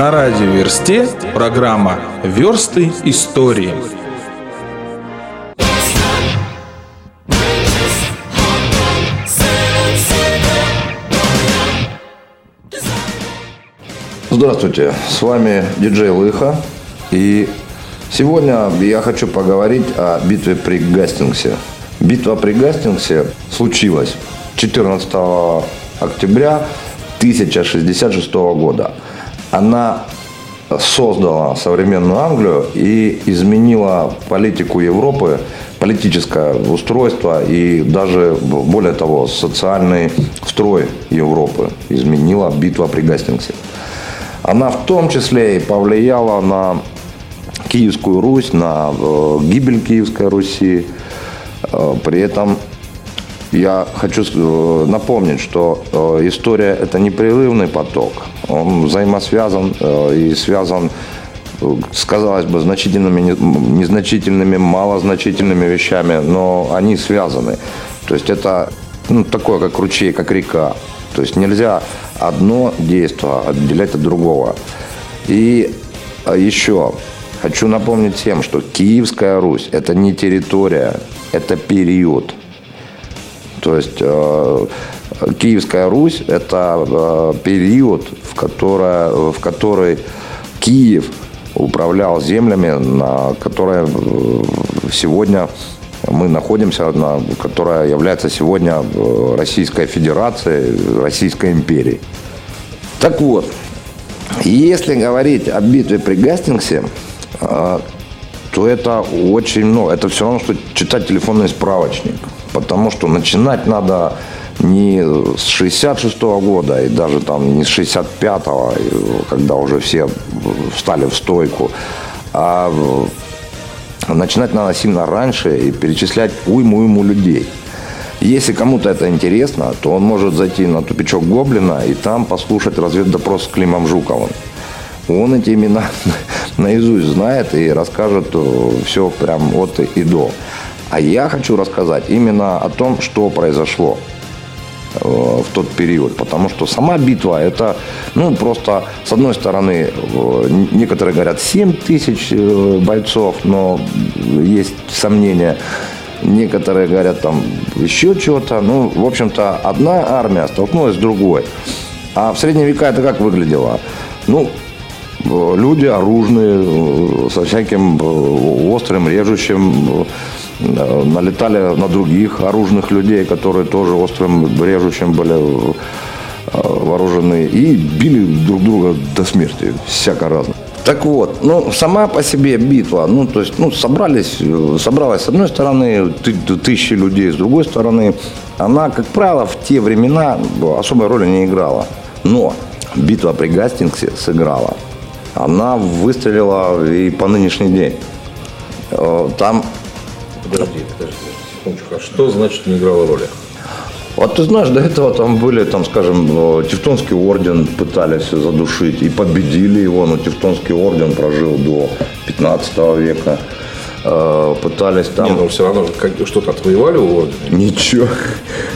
На радио Версте программа «Версты истории». Здравствуйте, с вами диджей Лыха. И сегодня я хочу поговорить о битве при Гастингсе. Битва при Гастингсе случилась 14 октября 1066 года. Она создала современную Англию и изменила политику Европы, политическое устройство и даже, более того, социальный строй Европы изменила битва при Гастингсе. Она в том числе и повлияла на Киевскую Русь, на э, гибель Киевской Руси. Э, при этом я хочу э, напомнить, что э, история – это непрерывный поток. Он взаимосвязан э, и связан сказалось бы, значительными, незначительными, малозначительными вещами, но они связаны. То есть это ну, такое, как ручей, как река. То есть нельзя одно действие отделять от другого. И еще хочу напомнить всем, что Киевская Русь – это не территория, это период – то есть э, Киевская Русь – это э, период, в, которое, в который Киев управлял землями, на которые э, сегодня мы находимся, на, которая является сегодня Российской Федерацией, Российской империей. Так вот, если говорить о битве при Гастингсе, то это очень много. Это все равно, что читать телефонный справочник. Потому что начинать надо не с 66 -го года и даже там не с 65-го, когда уже все встали в стойку, а начинать надо сильно раньше и перечислять уйму-уйму людей. Если кому-то это интересно, то он может зайти на тупичок Гоблина и там послушать разведдопрос с Климом Жуковым. Он эти имена наизусть знает и расскажет э, все прям от и до. А я хочу рассказать именно о том, что произошло э, в тот период. Потому что сама битва это, ну, просто, с одной стороны, э, некоторые говорят 7 тысяч бойцов, но есть сомнения. Некоторые говорят там еще чего-то. Ну, в общем-то, одна армия столкнулась с другой. А в средние века это как выглядело? Ну, люди оружные, со всяким острым, режущим налетали на других оружных людей, которые тоже острым режущим были э, вооружены и били друг друга до смерти, всяко разно. Так вот, ну, сама по себе битва, ну, то есть, ну, собрались, собралась с одной стороны тысячи людей, с другой стороны, она, как правило, в те времена особой роли не играла. Но битва при Гастингсе сыграла. Она выстрелила и по нынешний день. Э, там Подожди, подожди, секундочку. А что значит не играла роли? Вот ты знаешь, до этого там были, там, скажем, э, Тевтонский орден пытались задушить и победили его, но Тевтонский орден прожил до 15 века. Э, пытались там... Не, но все равно что-то отвоевали у ордена? Ничего.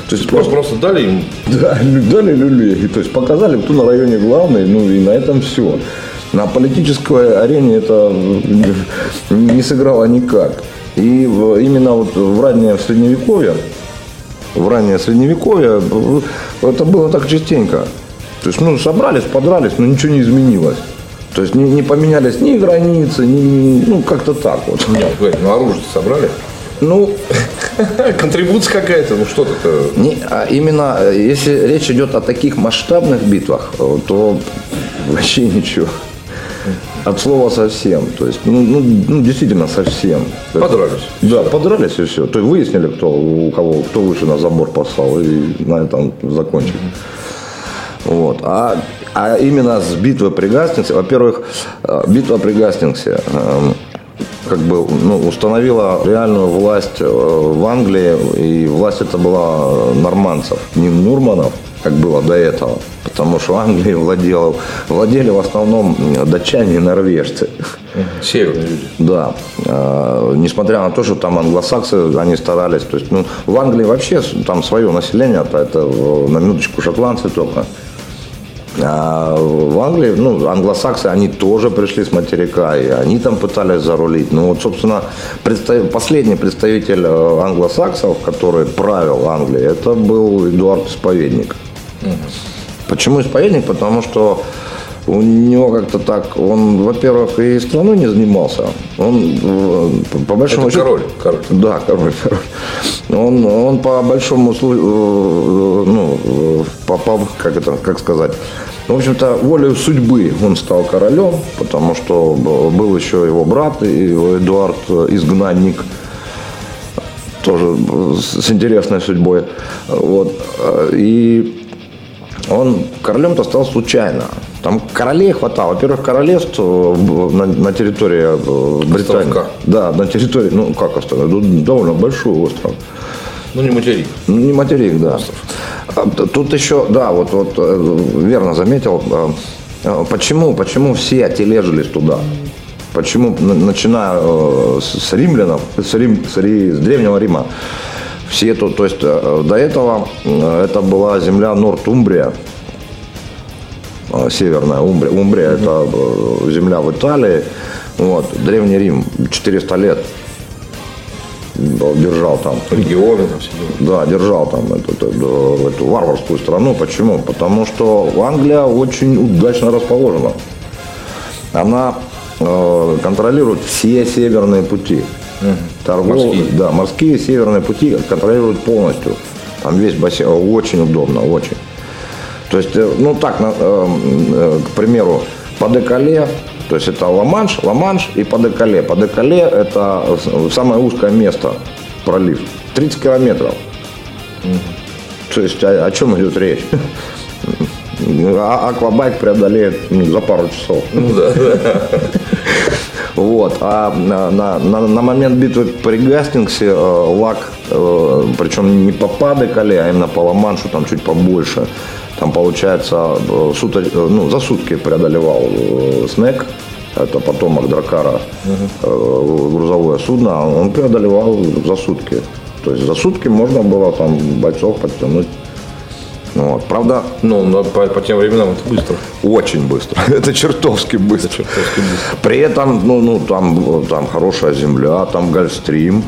То есть просто, просто дали им... Да, дали люлей. То есть показали, кто на районе главный, ну и на этом все. На политической арене это не сыграло никак. И именно вот в раннее средневековье, в раннее средневековье это было так частенько. То есть, ну, собрались, подрались, но ничего не изменилось. То есть не, не поменялись ни границы, ни, ну, как-то так вот. Нет, ну оружие собрали? Ну, контрибуция какая-то, ну что-то. Не, а именно, если речь идет о таких масштабных битвах, то вообще ничего. От слова совсем. То есть, ну, ну, ну действительно совсем. Подрались. Да, подрались и все. То есть выяснили, кто у кого, кто выше на забор послал, и на этом закончили. Вот. А, а именно с битвы при Гастингсе, во-первых, э, битва при Гастингсе э, как бы ну, установила реальную власть э, в Англии, и власть это была норманцев, не нурманов, как было до этого. Потому что Англией владела, владели в основном датчане и норвежцы. Северные люди. Да. А, несмотря на то, что там англосаксы, они старались. То есть, ну, в Англии вообще там свое население, это, это на минуточку шотландцы только. А в Англии, ну, англосаксы, они тоже пришли с материка, и они там пытались зарулить. Ну, вот, собственно, представ... последний представитель э, англосаксов, который правил Англией, это был Эдуард Исповедник. Почему Исповедник? Потому что у него как-то так, он, во-первых, и страной не занимался. Он э, по большому Это король, король. Да, король, король. Он, он по большому э, ну, э, по, по- как это, как сказать, в общем-то, волею судьбы он стал королем, потому что был еще его брат, и Эдуард э, изгнанник, тоже с интересной судьбой. Вот. И он королем-то стал случайно. Там королей хватало. Во-первых, королевств на, на территории э, Британии. Островка. Да, на территории, ну как остров, довольно большой остров. Ну, не материк. Ну, не материк, да. А, т- Тут еще, да, вот, вот э, верно заметил, э, почему, почему все тележились туда? Почему, начиная с римлянов, с, Рим, с, Ри- с Древнего Рима, все то, то есть э, до этого э, это была земля Нортумбрия, э, северная Умбрия. Умбрия это э, земля в Италии. Вот, Древний Рим 400 лет держал там Регионы там все да, держал там эту, эту, эту варварскую страну. Почему? Потому что Англия очень удачно расположена. Она э, контролирует все северные пути. Торгов- Морские. Да, морские северные пути контролируют полностью. Там весь бассейн очень удобно, очень. То есть, э, ну так, на- э, к примеру, по Декале, то есть это Ла-Манш, Ла-Манш и по Декале. По Декале это самое узкое место, пролив. 30 километров. То есть о, о чем идет речь? А- Аквабайк преодолеет ну, за пару часов. Ну да. Вот. А на, на- на- момент битвы при Гастингсе э, лак, э, причем не по Падекале, а именно по Ла-Маншу, там чуть побольше. Там, получается, э, суто- э, ну, за сутки преодолевал э, Снег, это потомок Дракара, э, грузовое судно, а он преодолевал за сутки. То есть за сутки можно было там бойцов подтянуть. Ну Вот. Правда, Ну, на- по, по тем временам это быстро. очень быстро. Это чертовски быстро. Чертовски быстро. При этом, ну, ну там, там хорошая земля, там гольфстрим,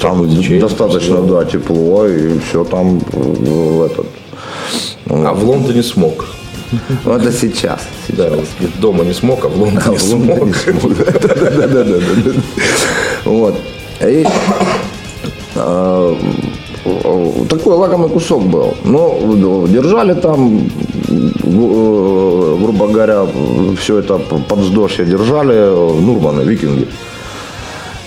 там течение, достаточно, да, тепло, и все там э, этот. ну, А в Лондоне смог. ну, это сейчас. Да, вот дома не смог, а в Лондоне А в Лондоне смог. Да-да-да. Вот. И э, такой лакомый кусок был. Но держали там, э, грубо говоря, все это подздошье держали э, Нурманы, викинги.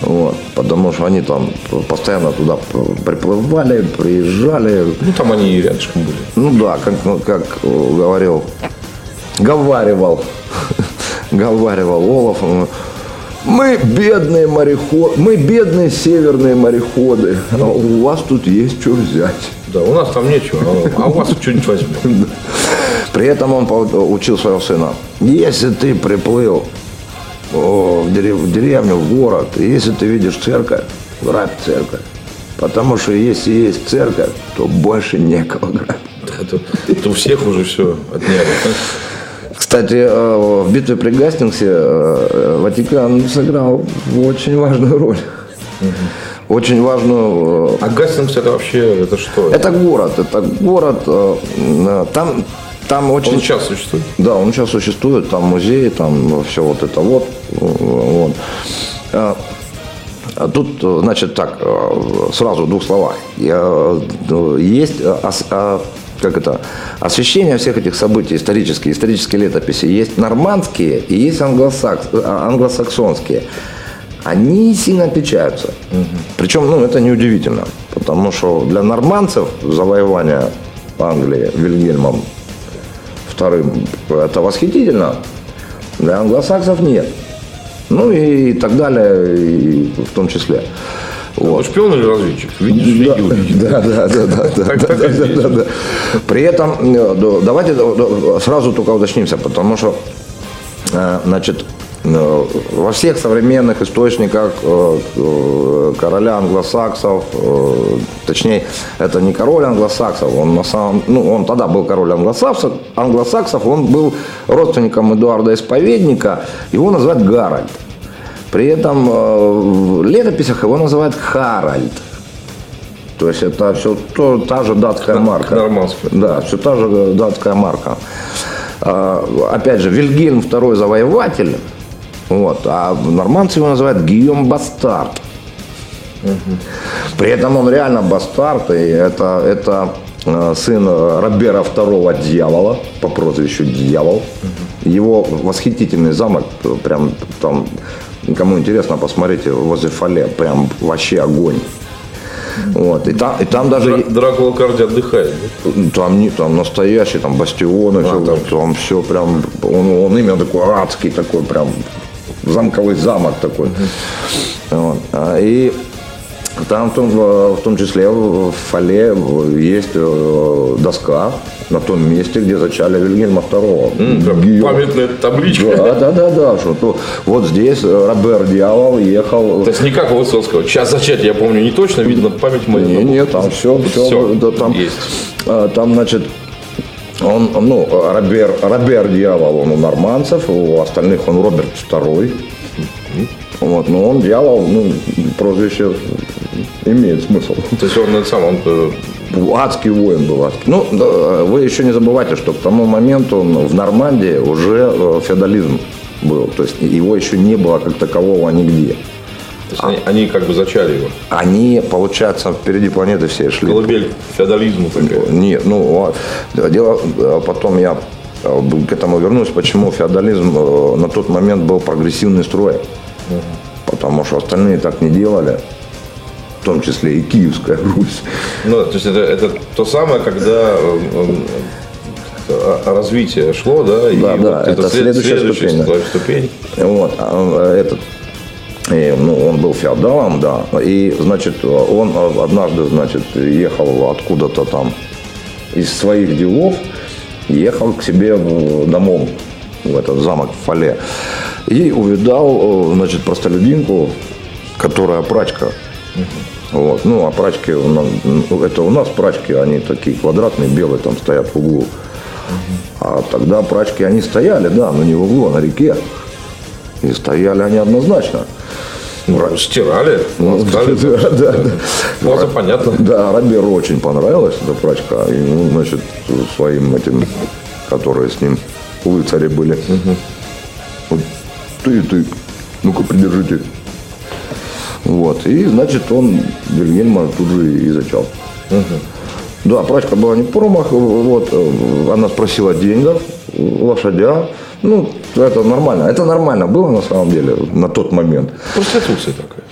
Вот, потому что они там постоянно туда приплывали, приезжали. Ну, там они и рядышком были. Ну да, как, ну, как э, говорил, говаривал, говаривал Олаф, мы бедные мореходы, мы бедные северные мореходы, а у вас тут есть что взять. Да, у нас там нечего, а- а у вас что-нибудь возьмем. При этом он учил своего сына, если ты приплыл в дерев- в деревню, в город, если ты видишь церковь, грабь церковь. Потому что если есть церковь, то больше некого грабить. Да, это у всех уже все отняли. Кстати, э, в битве при Гастингсе э, Ватикан сыграл очень важную роль. Очень важную. э, А Гастингс это вообще, это что? Это город, это город. э, э, Там, там очень. Он сейчас существует? Да, он сейчас существует, там музей, там все вот это вот. э, вот. А, Тут, э, значит, так, э, сразу в двух словах. Э, Есть э, как это, освещение всех этих событий исторические, исторические летописи. Есть нормандские и есть англосакс, а, англосаксонские. Они сильно отличаются. Причем, ну, это неудивительно. Потому что для нормандцев завоевание Англии Вильгельмом вторым это восхитительно, для англосаксов нет. Ну и так далее, и в том числе. Вы шпион или разведчик? Видишь, Да, видео увидишь. да, да, да, да, да, да, да, да, да. При этом э, да, давайте да, сразу только уточнимся, потому что э, значит э, во всех современных источниках, короля англосаксов, точнее, это не король англосаксов, он на самом, ну, он тогда был король англосаксов, англосаксов, он был родственником Эдуарда Исповедника, его называют Гарольд. При этом э, в летописях его называют Харальд. То есть это все то, та же датская марка. Нормандская. Да, все та же датская марка. А, опять же, Вильгельм второй завоеватель, вот, а нормандцы его называют Гийом Бастард. При этом он реально бастард, и это, это э, сын Робера второго дьявола, по прозвищу Дьявол. Его восхитительный замок, э, прям там, кому интересно, посмотрите, возле Фале, прям вообще огонь. Вот. И, там, и там даже... Дра- Дракула Карди отдыхает. да? Там не, там настоящий, там бастионы, всё, там там, все прям, он, он именно такой адский такой, прям замковый замок такой. Вот. А, И там в том, в том числе в Фале есть э, доска на том месте, где зачали Вильгельма II. Гийома. Памятная табличка. Да, да, да, да, что то вот здесь э, Робер Дьявол ехал То есть не как у Высоцкого. Час зачать, я помню, не точно, видно, память моя. Не, нет, там все, все, Всё да, там, есть. а, там, значит, он, ну, Робер, Робер дьявол, он у норманцев, у остальных он Роберт второй. Вот, но он дьявол, ну, прозвище имеет смысл. То есть он сам, он э, Адский воин был адский. Ну, да, вы еще не забывайте, что к тому моменту в Нормандии уже э, феодализм был. То есть его еще не было как такового нигде. то есть они, они как бы зачали его. Они, получается, впереди планеты все шли. Колыбель феодализма такая. Нет, ну, вот. дело, э, потом я к этому вернусь, почему феодализм на тот момент был прогрессивный строй. Потому что остальные так не делали, в том числе и Киевская Русь. Ну, то есть это, это то самое, когда э, э, как-то развитие шло, да, и Да, да, это следующая ступень, да. ступень. Вот, а, этот, и, ну, он был феодалом, да, и, значит, он однажды, значит, ехал откуда-то там из своих делов, ехал к себе домом, в этот замок в Фале, и увидал, э, значит, простолюдинку, которая прачка. Вот. Ну, а прачки, ну, это у нас прачки, они такие квадратные, белые, там стоят в углу. А тогда прачки, они стояли, да, но не в углу, а на реке. И стояли они однозначно. Ну, стирали, ласкали. Да, да, да. Фраза понятна. Да, Роберу очень понравилась эта прачка. И, ну, значит, своим этим, которые с ним лыцари были. Вот ты, ты, ну-ка придержите. Вот. И, значит, он Вильгельма тут же и зачал. Да, прачка была не промах. Вот, э, она спросила денег, лошадя. Ну, это нормально. Это нормально было на самом деле на тот момент. Проституция такая.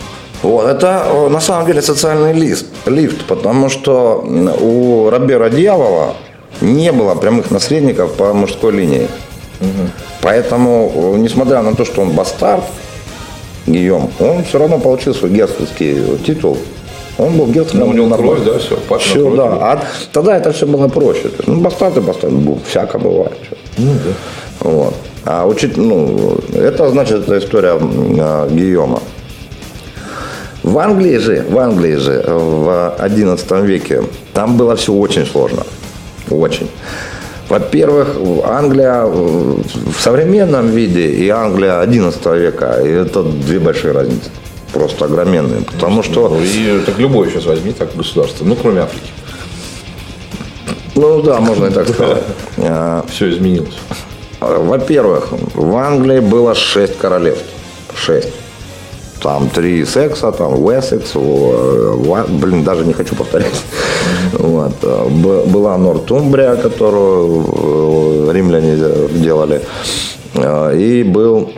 Вот, это э, на самом деле социальный лист, лифт, потому что у Робера Дьявола не было прямых наследников по мужской линии. Поэтому, э, несмотря на то, что он бастард, Гийом, он все равно получил свой герцогский титул. Он был герцогом. Ну, у него на кровь, да, все, Все, кровь. да. А тогда это все было проще. То есть, ну, бастард и бастард, ну, всяко бывает. Ну, да. Вот. А учить, ну, это значит это история а, Гийома. В Англии же, в Англии же в XI веке там было все очень сложно. Очень. Во-первых, Англия в современном виде и Англия XI века – это две большие разницы. Просто огроменные. Потому что, Ну, и так любой сейчас возьми так государство, ну, кроме Африки. ну да, можно и так сказать. А, Все изменилось. Во-первых, в Англии было шесть королевств. Шесть. Там три секса, там Уэссекс, блин, даже не хочу повторять. Вот. э, Была Нортумбрия, которую э, римляне делали. Э, И был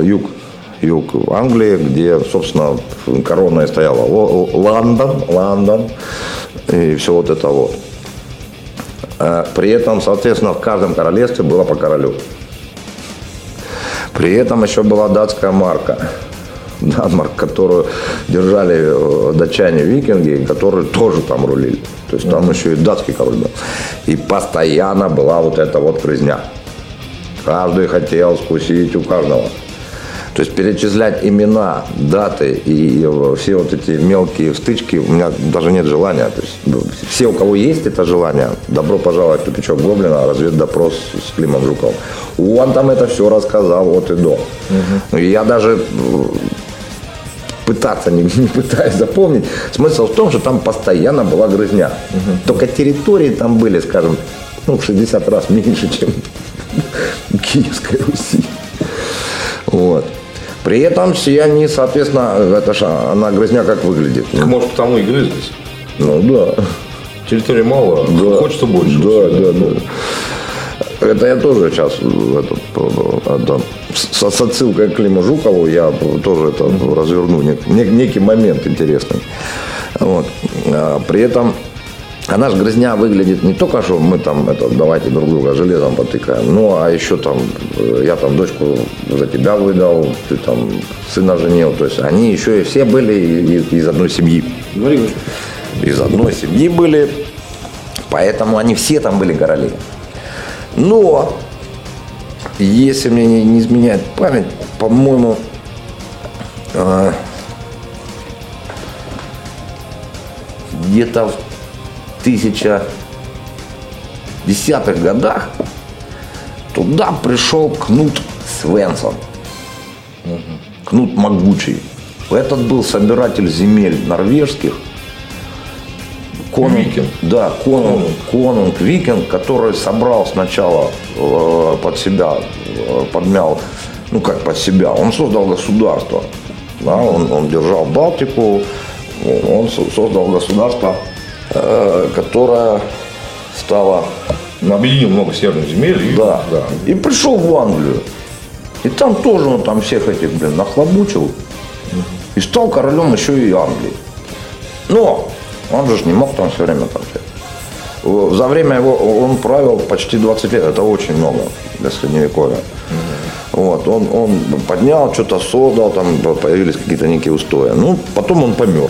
юг, юг Англии, где, собственно, корона и стояла. Лондон, Лондон и все вот это вот. При этом, соответственно, в каждом королевстве было по королю. При этом еще была датская марка. Данмарк, которую держали э, датчане-викинги, которые тоже там рулили. То есть там еще и датский король был. И постоянно была вот эта вот грызня. Каждый хотел скусить у каждого. То есть перечислять имена, даты и все вот эти мелкие стычки у меня даже нет желания. То есть ну, все, у кого есть это желание, добро пожаловать в тупичок Гоблина, разведдопрос с Климом Жуковым. Он там это все рассказал от и до. Угу. Я даже пытаться не, не пытаюсь запомнить. Смысл в том, что там постоянно была грызня. Угу. Только территории там были, скажем, ну, в 60 раз меньше, чем в Киевской Руси. Вот. При этом все они, соответственно, это же она грызня как выглядит. Так, может, потому и грызлись? Ну да. Территории мало, да. хочется больше. Да, да, да. Это я тоже сейчас этот, это, с, с отсылкой к Климу Жукову я тоже это разверну нек, некий момент интересный. Вот. А, при этом она же грязня выглядит не только, что мы там это, давайте друг друга железом потыкаем, ну а еще там я там дочку за тебя выдал, ты там сына женил. То есть они еще и все были из, одной семьи. Из одной семьи были, поэтому они все там были короли. Но, если мне не, не изменяет память, по-моему, э, где-то в 1010-х годах туда пришел Кнут Свенсон. Угу. Кнут Могучий. Этот был собиратель земель норвежских – Конунг, викинг. Да, конунг, конунг, викинг, который собрал сначала э, под себя, э, подмял, ну как под себя, он создал государство. Да, он, он держал Балтику, он создал государство, э, которое стало... Объединил много северных земель. И, да. да. И пришел в Англию. И там тоже он там всех этих, блин, нахлобучил. И стал королем еще и Англии. Но он же не мог там все время там За время его он правил почти 20 лет. Это очень много для средневековья. Вот, он, он поднял, что-то создал, там появились какие-то некие устои. Ну, потом он помер.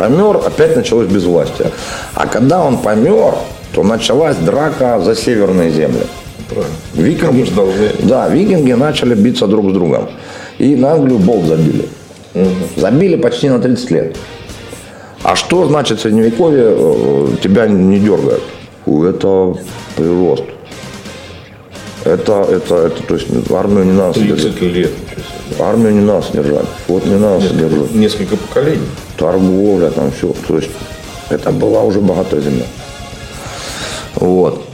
Помер, опять началось безвластие. А когда он помер, то началась драка за северные земли. Правильно. Викинги, должны... Да, викинги начали биться друг с другом. И на Англию болт забили. Угу. Забили почти на 30 лет. А что значит средневековье э, тебя не дергает? Это прирост. Это, это, это, то есть армию не надо 30 содержать. лет. Армию не надо содержать. Вот не надо несколько, содержать. Несколько поколений. Торговля, там все. То есть это была уже богатая земля. Вот.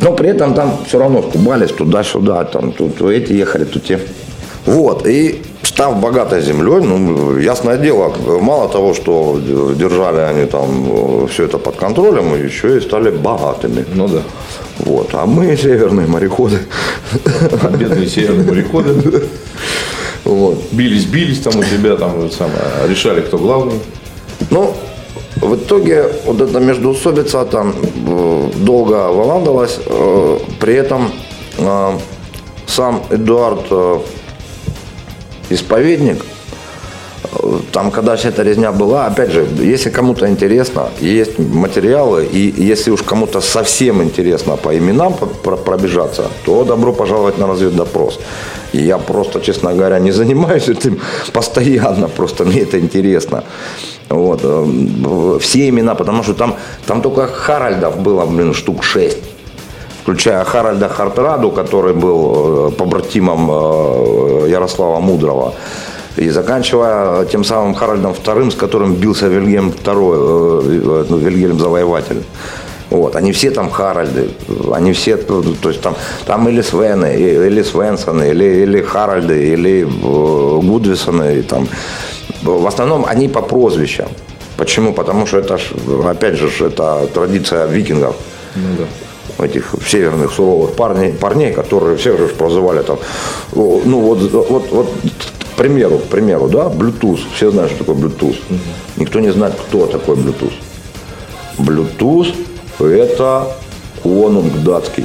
Но при этом там все равно скубались туда-сюда, там тут эти ехали, тут те. Вот. И став богатой землей, ну, ясное дело, мало того, что держали они там э, все это под контролем, еще и стали богатыми. Ну да. Вот. А мы северные мореходы. Бедные северные мореходы. Вот. Бились, бились там у тебя, там самое, решали, кто главный. Ну, в итоге вот эта междоусобица там э, долго выландалась, э, при этом сам Эдуард исповедник, там, когда вся эта резня была, опять же, если кому-то интересно, есть материалы, и если уж кому-то совсем интересно по именам пробежаться, то добро пожаловать на разведдопрос. И я просто, честно говоря, не занимаюсь этим постоянно, просто мне это интересно. Вот. Э, все имена, потому что там, там только Харальдов было, блин, штук шесть включая Харальда Хартраду, который был э, побратимом э, Ярослава Мудрого, и заканчивая тем самым Харальдом II, с которым бился Вильгельм II, э, ну, Вильгельм Завоеватель. Вот, они все там Харальды, они все, то есть там, там или Свены, или Свенсоны, или, или Харальды, или Гудвисоны, и там. В основном они по прозвищам. Почему? Потому что это, опять же, это традиция викингов. Ну, да этих северных суровых парней, парней которые все же прозывали там, ну вот, вот, вот примеру, к примеру, да, Bluetooth, все знают, что такое Bluetooth. Никто не знает, кто такой Bluetooth. Bluetooth это конунг датский.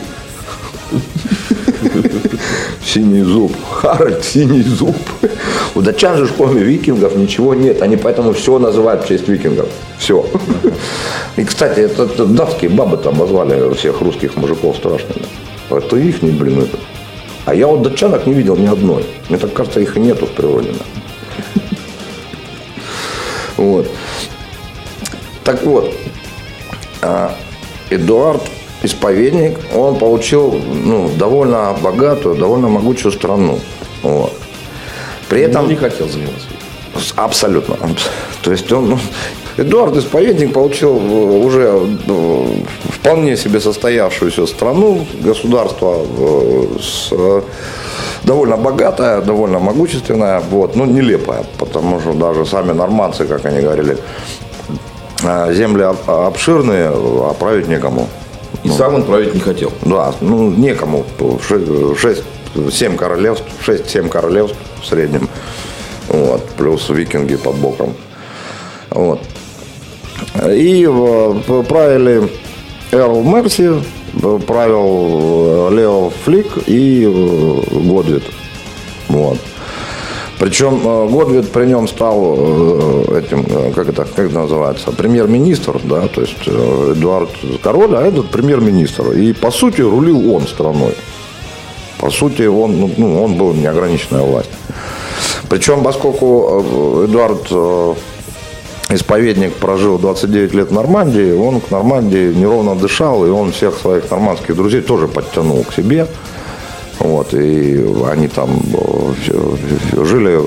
Синий зуб. Харальд синий зуб. У датчан же, кроме викингов, ничего нет. Они поэтому все называют в честь викингов. Все. И, кстати, это, датские бабы там обозвали всех русских мужиков страшными. Это их, блин, это. А я вот датчанок не видел ни одной. Мне так кажется, их и нету в природе. Вот. Так вот, а, Эдуард исповедник, он получил ну, довольно богатую, довольно могучую страну. Вот. При этом... Он не хотел заниматься. Абсолютно. То есть он, ну, Эдуард Исповедник получил э, уже э, вполне себе состоявшуюся страну, государство э, с, довольно богатое, довольно могущественное, вот, но нелепое, потому что даже сами нормандцы, как они говорили, земли обширные, а править некому. И ну, сам он править не хотел. Да, ну некому. 6-7 королевств, 6-7 королевств в среднем. Вот, плюс викинги под боком. Вот. И правили Эрл Мерси, правил э, Лео Флик и э, Годвит. Вот. Причем э, Годвит при нем стал этим, как это, как это называется, премьер-министр, да, то есть Эдуард король, а этот премьер-министр. И по сути рулил он страной. По сути, он, ну, ну он был неограниченная власть. Причем, поскольку Эдуард исповедник прожил 29 лет в Нормандии, он к Нормандии неровно дышал, и он всех своих нормандских друзей тоже подтянул к себе. Вот, и они там э, жили,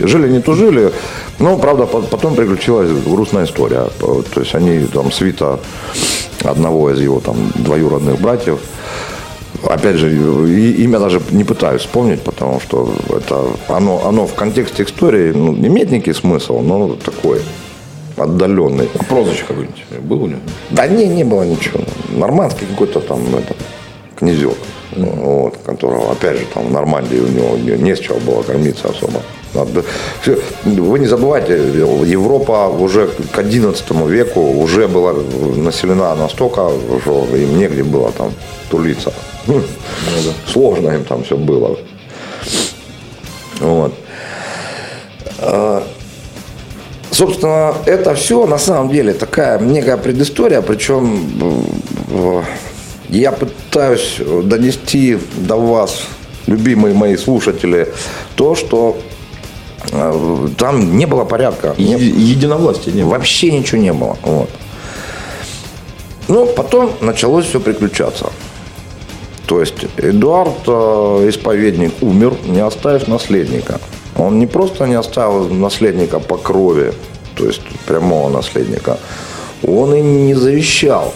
жили не тужили, но, правда, потом приключилась грустная история. То есть они там свита одного из его там двоюродных братьев – опять же, имя даже не пытаюсь вспомнить, потому что это оно, оно в контексте истории ну, имеет некий смысл, но такой отдаленный. А прозвище какое-нибудь было у него? Да не, не было ничего. Нормандский какой-то там это, князек, вот, которого, опять же, там в Нормандии у него не с чего было кормиться особо. Вы не забывайте, Европа уже к XI веку уже была населена настолько, что им негде было там тулиться. Ну, сложно им там все было. Вот. А, собственно, это все на самом деле такая некая предыстория, причем э, я пытаюсь донести до вас, любимые мои слушатели, то, что там не было порядка. Е- единовластия не было. Вообще ничего не было. Вот. Ну, потом началось все приключаться. То есть Эдуард, э, исповедник, умер, не оставив наследника. Он не просто не оставил наследника по крови, то есть прямого наследника, он и не завещал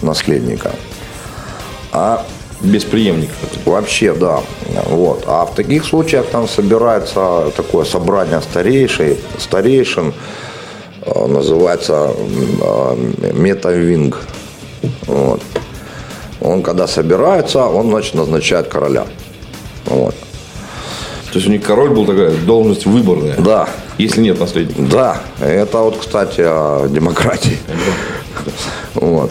наследника. А без преемника. Вообще, да. Вот. А в таких случаях там собирается такое собрание старейшей, старейшин, э, называется э, метавинг. Вот. Он когда собирается, он значит назначает короля. Вот. То есть у них король был такая должность выборная. Да. Если нет наследника. Да. Это вот, кстати, о демократии. Вот.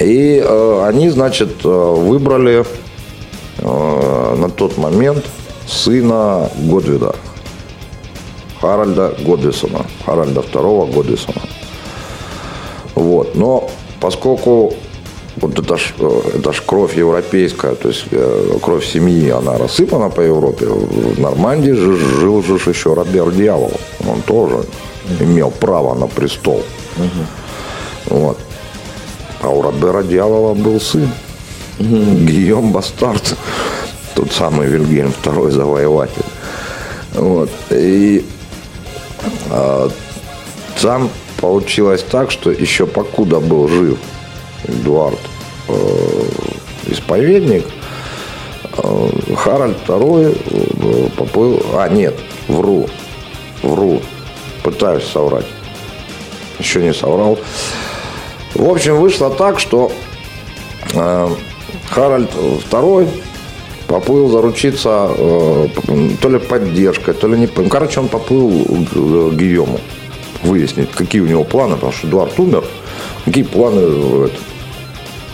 И э, они, значит, э, выбрали э, на тот момент сына Годвида. Харальда Годвисона. Харальда II Годвисона. Вот. Но поскольку вот это ж, э, это ж кровь европейская, то есть э, кровь семьи, она рассыпана по Европе. В Нормандии же жил же еще Робер Дьявол. Он тоже имел право на престол. Угу. Вот. А у Робера Дьявола был сын. Угу. Гийом Бастард. Тот самый Вильгельм второй завоеватель. Вот. И а, там получилось так, что еще покуда был жив Эдуард э, исповедник, э, Харальд II э, поплыл... А, нет, вру, вру, пытаюсь соврать. Еще не соврал. В общем, вышло так, что э, Харальд II поплыл заручиться э, то ли поддержкой, то ли не... Короче, он поплыл к Гийому выяснить, какие у него планы, потому что Эдуард умер, какие планы этот,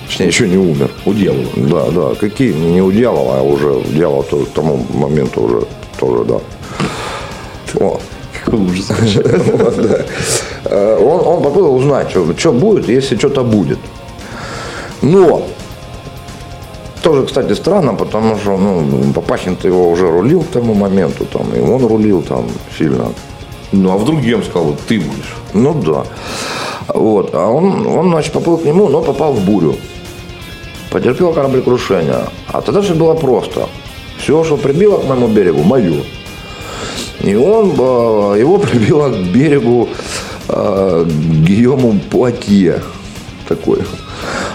Точнее, еще не умер. У дьявола. Да, да. Какие? Не у дьявола, а уже у дьявола то, к тому моменту уже тоже, да. О. Ужас. Э, он, он попытался узнать, что, что будет, если что-то будет. Но Тоже, кстати, странно, потому что ну, Папахин-то его уже рулил к тому моменту, там, и он рулил там сильно. Ну, а вдруг Гиом сказал, вот ты будешь? Ну да. Вот. А он, он, значит, поплыл к нему, но попал в бурю. Потерпел кораблекрушение. А тогда все было просто. Все, что прибило к моему берегу, мое. И он, э, его прибило к берегу э, Гийому Пуатье. Такой.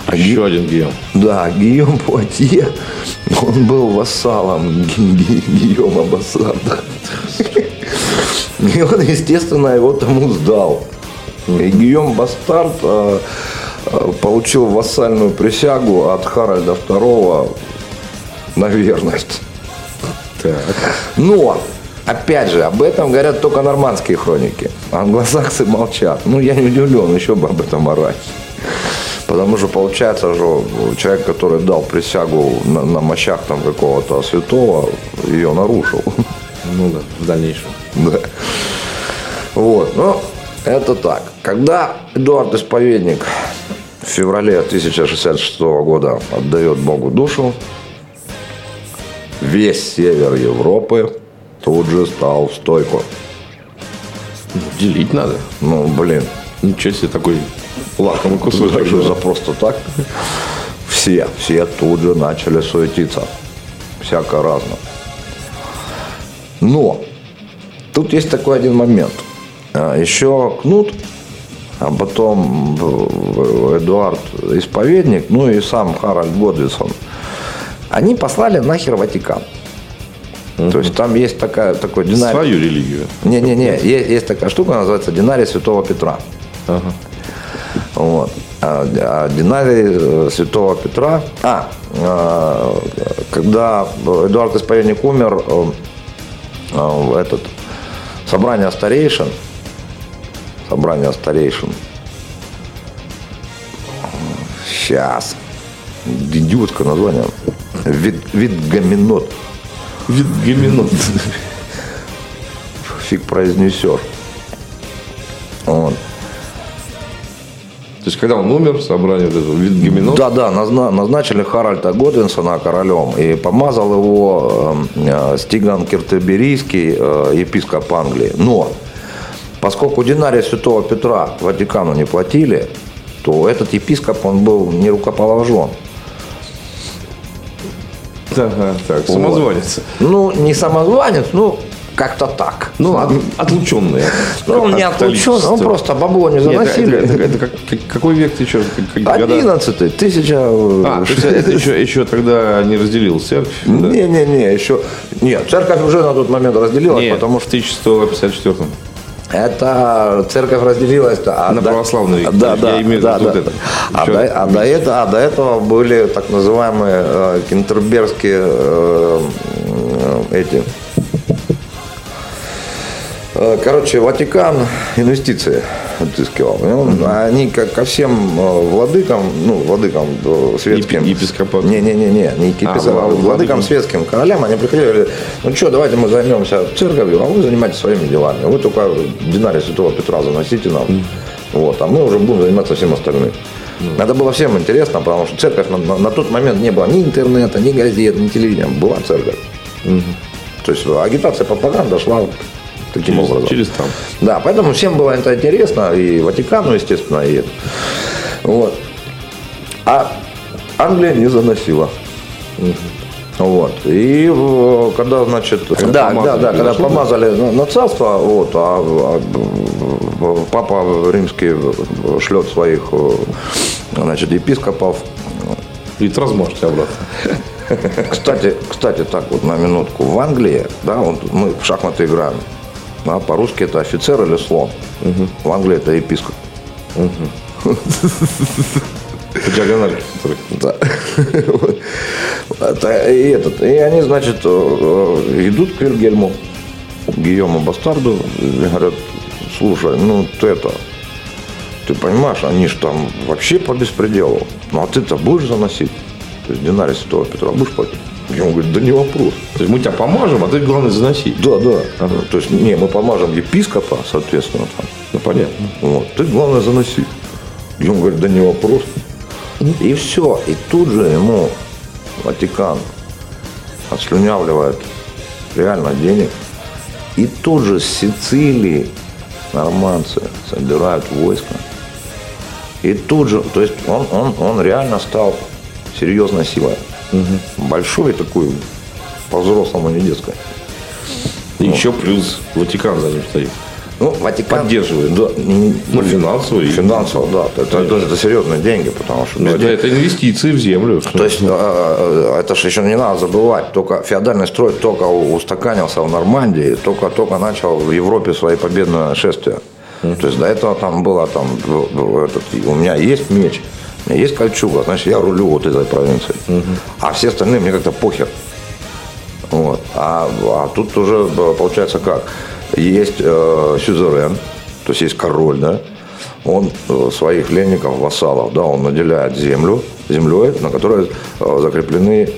А Еще Ги... один Гийом. Да, Гийом Пуатье, он был вассалом Ги... Гийома Бассарда. И он, естественно, его тому сдал. И Гийом Бастард э, получил вассальную присягу от Харальда II на верность. Так. Но, опять же, об этом говорят только нормандские хроники. Англосаксы молчат. Ну, я не удивлен, еще бы об этом орать. Потому что получается, что человек, который дал присягу на, на мощах там какого-то святого, ее нарушил. Ну да, в дальнейшем. Да. Вот, ну, это так. Когда Эдуард Исповедник в феврале 1066 года отдает Богу душу, весь север Европы тут же стал в стойку. Делить надо. Ну, блин. Ничего себе такой лакомый кусочек. За просто так. Все, все тут же начали суетиться. Всяко разно. Но тут есть такой один момент. А, Еще Кнут, а потом Эдуард Исповедник, ну и сам Харальд Годвисон, они послали нахер Ватикан. Угу. То есть там есть такая, такой динарий. Свою религию. Не-не-не, есть, есть такая штука, называется динарий Святого Петра. Ага. Вот. А, а динарий э, Святого Петра. А, а, когда Эдуард Исповедник умер, э, этот собрание старейшин, собрание старейшин. Сейчас. Идиотское название. Вид, Витгаминот. Витгаминот. Фиг произнесешь. Вот. То есть, когда он умер, собрание вот этого Витгаминот? Да, да, назначили Харальда Годвинсона королем и помазал его э, Стиган Киртеберийский, э, епископ Англии. Но Поскольку динария Святого Петра Ватикану не платили, то этот епископ, он был не рукоположен. Ага, так, самозванец. Вот. Ну, не самозванец, ну, как-то так. Ну, от, отлученный. Ну, он не отлученный, он просто бабло не заносили. Нет, это, это, это, как, какой век ты еще? Одиннадцатый, тысяча... А, то это еще, еще тогда не разделил церковь? Не-не-не, еще... Нет, церковь уже на тот момент разделилась, Нет, потому что... в 1154 это церковь разделилась а на до, православную. Да, да, имею да, да. Это. А, до, а, до этого, а до этого были так называемые э, кентербергские э, эти Э, короче, Ватикан инвестиции отыскивал. Он, Они как ко всем э, владыкам, ну, владыкам э, светским. Епископат. Не-не-не, не, не епископат, а, а владыкам светским королям, они приходили говорили, ну что, давайте мы займемся церковью, а вы занимаетесь своими делами. Вы только динарий Святого Петра заносите нам. Mm. Вот, а мы уже будем заниматься всем остальным. Mm. Это было всем интересно, потому что церковь на, на, на тот момент не было ни интернета, ни газет, ни телевидения. Была церковь. Mm-hmm. То есть агитация, пропаганда шла таким через, образом. Через там. Да, поэтому всем было это интересно, и Ватикану, естественно, и вот. А Англия не заносила. Вот. И когда, значит, да, да, да, когда помазали на, на царство, вот, а, а папа римский шлет своих, значит, епископов. И разможете обратно. Кстати, кстати, так вот на минутку. В Англии, да, вот мы в шахматы играем. А по-русски это офицер или слон. Угу. В Англии это епископ. Угу. По диагонали. Да. И, этот, и они, значит, э, э, идут к Вильгельму, Гийому Бастарду, и говорят, слушай, ну ты это, ты понимаешь, они же там вообще по беспределу. Ну а ты-то будешь заносить? То есть динарий Святого Петра будешь платить? И он говорит, да не вопрос. То есть мы тебя помажем, а ты главное заносить. Да, да. То есть не, мы помажем епископа, соответственно, там. Ну понятно. Вот. Ты главное заносить. И он говорит, да не вопрос. И все. И тут же ему Ватикан отслюнявливает реально денег. И тут же с Сицилии нормандцы собирают войско. И тут же, то есть он, он, он реально стал серьезной силой. Угу. Большой такой, по-взрослому, не детской. И еще плюс Ватикан за ним стоит. Ну, Ватикан поддерживает. Да, ну, финансово. И... Финансово, да. Это, это, это серьезные деньги, потому что... Это, это инвестиции в землю. То есть, э, это же еще не надо забывать. Только феодальный строй только устаканился в Нормандии, только-только начал в Европе свои победные шествия. Mm-hmm. То есть, до этого там было, там, этот, у меня есть меч, есть кольчуга, значит, я рулю вот этой провинцией. Mm-hmm. А все остальные мне как-то похер. Вот. А, а тут уже получается как? Есть э, сюзерен, то есть есть король, да, он э, своих пленников, вассалов, да, он наделяет землю, землей, на которой э, закреплены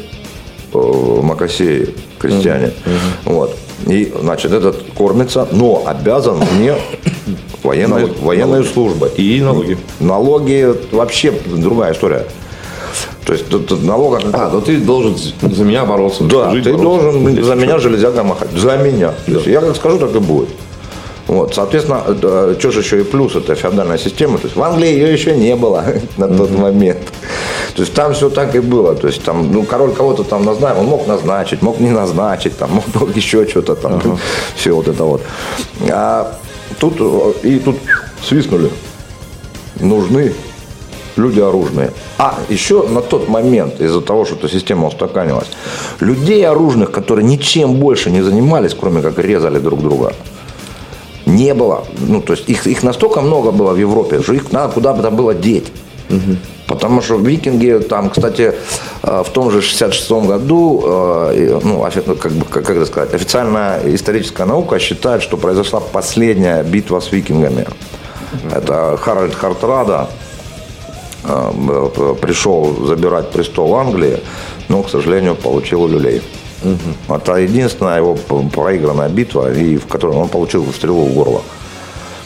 э, макосеи, крестьяне. Mm-hmm. Вот. И, значит, этот кормится, но обязан мне военной, налоги. военной службой. И налоги. Налоги вообще другая история. То есть тут, налога... А, ну ты должен за меня бороться. Да, ты бороться, должен за меня железяка махать. За меня. Да. Я как скажу, так и будет. Вот, соответственно, что же еще и плюс, это феодальная система. То есть в Англии ее еще не было на тот момент. То есть там все так и было. То есть там, ну, король кого-то там назначил, он мог назначить, мог не назначить, там, мог, мог еще что-то там, uh-huh. все вот это вот. А тут и тут свистнули. Нужны люди оружные. А еще на тот момент, из-за того, что эта система устаканилась, людей оружных, которые ничем больше не занимались, кроме как резали друг друга, не было. Ну, то есть их, их настолько много было в Европе, что их надо куда бы там было деть. Угу. Потому что викинги, там, кстати, э, в том же 66 году, э, ну, как, бы, как это сказать, официальная историческая наука считает, что произошла последняя битва с викингами. Это Харальд Хартрада, Э, пришел забирать престол Англии, но, к сожалению, получил люлей. Угу. Это единственная его проигранная битва, и в которой он получил стрелу в горло.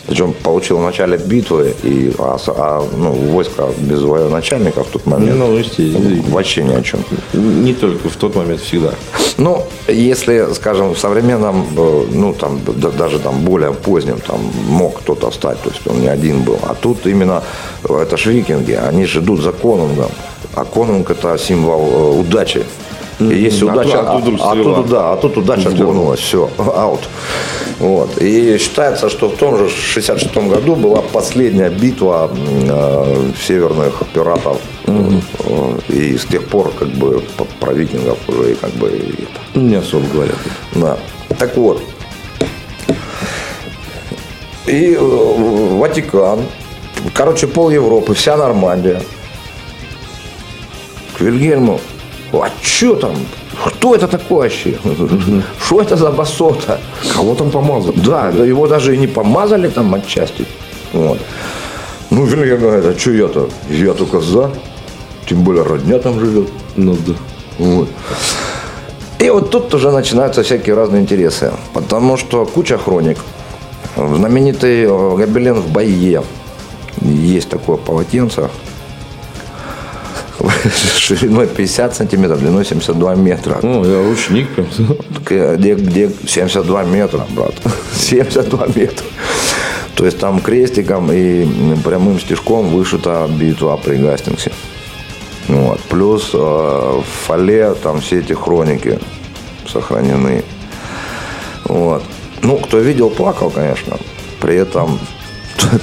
Причем получил в начале битвы, и, а, а ну, войска без военачальника в тот момент ну, естественно. вообще ни о чем. Не только в тот момент, всегда. Ну, если, скажем, в современном, э, ну, там, даже там более позднем, там, мог кто-то стать, то есть он не один был. А тут именно, э, это же викинги, они же идут за конунгом. А конунг это символ э, удачи. И есть удача, а, а, а, тут, да, а тут удача отвернулась, все, аут. Вот. И считается, что в том же 66 году была последняя битва э, северных пиратов. Mm-hmm. И с тех пор как бы про викингов уже как бы не особо говорят. Да. Так вот. И э, Ватикан, короче, пол Европы, вся Нормандия. К Вильгельму а что там? Кто это такой вообще? Что это за басота? Кого там помазали? Да, его даже и не помазали там отчасти. Вот. Ну, Вильгельм говорит, а что я-то? Я только за. Тем более родня там живет. Ну да. Вот. И вот тут уже начинаются всякие разные интересы. Потому что куча хроник. Знаменитый э, гобелен в Бае. Есть такое полотенце, шириной 50 сантиметров, длиной 72 метра. Ну, я ученик прям. Где, где 72 метра, брат. 72 метра. То есть там крестиком и прямым стежком вышита битва при Гастингсе. Вот. Плюс э, в фоле там все эти хроники сохранены. Вот. Ну, кто видел, плакал, конечно. При этом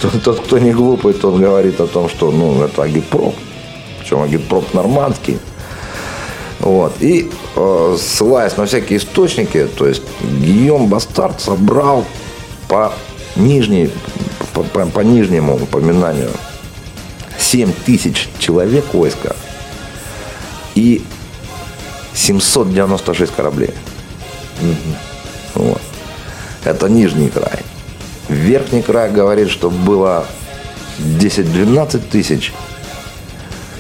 тот, тот, кто не глупый, тот говорит о том, что ну, это агитпроп причем агитпроп нормандский. Вот. И э, ссылаясь на всякие источники, то есть Гийом Бастард собрал по, нижней, по, по, по нижнему упоминанию 7 тысяч человек войска и 796 кораблей. Угу. Вот. Это нижний край. Верхний край говорит, что было 10-12 тысяч